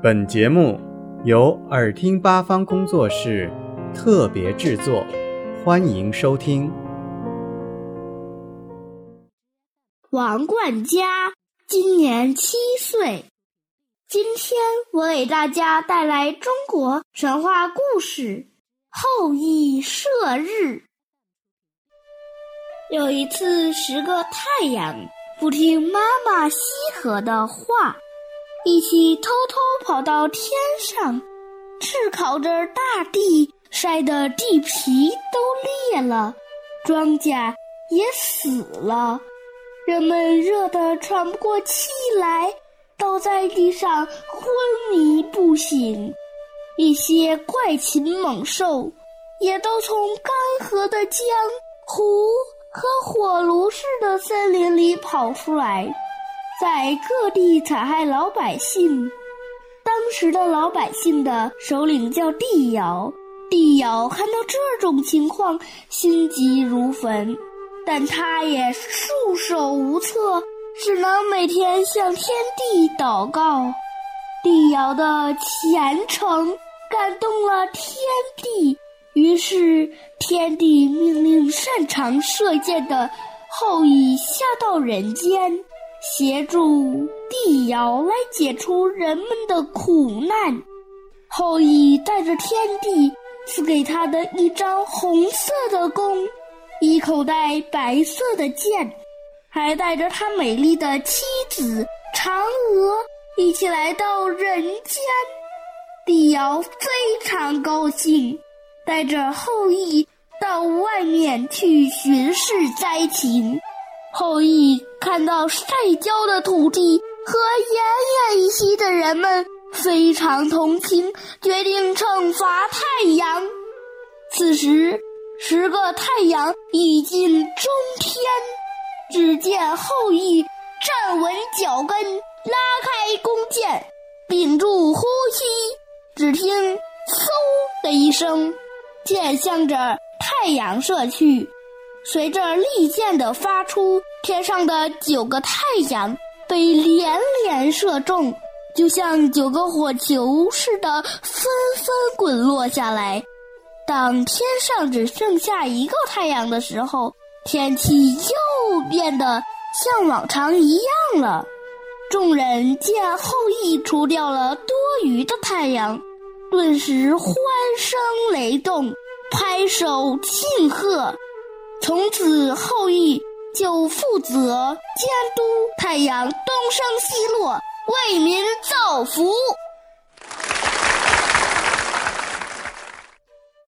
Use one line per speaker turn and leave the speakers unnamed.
本节目由耳听八方工作室特别制作，欢迎收听。
王冠佳今年七岁，今天我给大家带来中国神话故事《后羿射日》。有一次，十个太阳不听妈妈羲和的话，一起偷偷跑到天上，炙烤着大地，晒得地皮都裂了，庄稼也死了，人们热得喘不过气来，倒在地上昏迷不醒。一些怪禽猛兽也都从干涸的江湖。和火炉似的森林里跑出来，在各地残害老百姓。当时的老百姓的首领叫帝尧，帝尧看到这种情况，心急如焚，但他也束手无策，只能每天向天地祷告。帝尧的虔诚感动了天地。于是，天帝命令擅长射箭的后羿下到人间，协助帝尧来解除人们的苦难。后羿带着天帝赐给他的一张红色的弓，一口袋白色的箭，还带着他美丽的妻子嫦娥一起来到人间。帝尧非常高兴。带着后羿到外面去巡视灾情，后羿看到晒焦的土地和奄奄一息的人们，非常同情，决定惩罚太阳。此时，十个太阳已近中天，只见后羿站稳脚跟，拉开弓箭，屏住呼吸，只听“嗖”的一声。箭向着太阳射去，随着利箭的发出，天上的九个太阳被连连射中，就像九个火球似的纷纷滚落下来。当天上只剩下一个太阳的时候，天气又变得像往常一样了。众人见后羿除掉了多余的太阳。顿时欢声雷动，拍手庆贺。从此后羿就负责监督太阳东升西落，为民造福。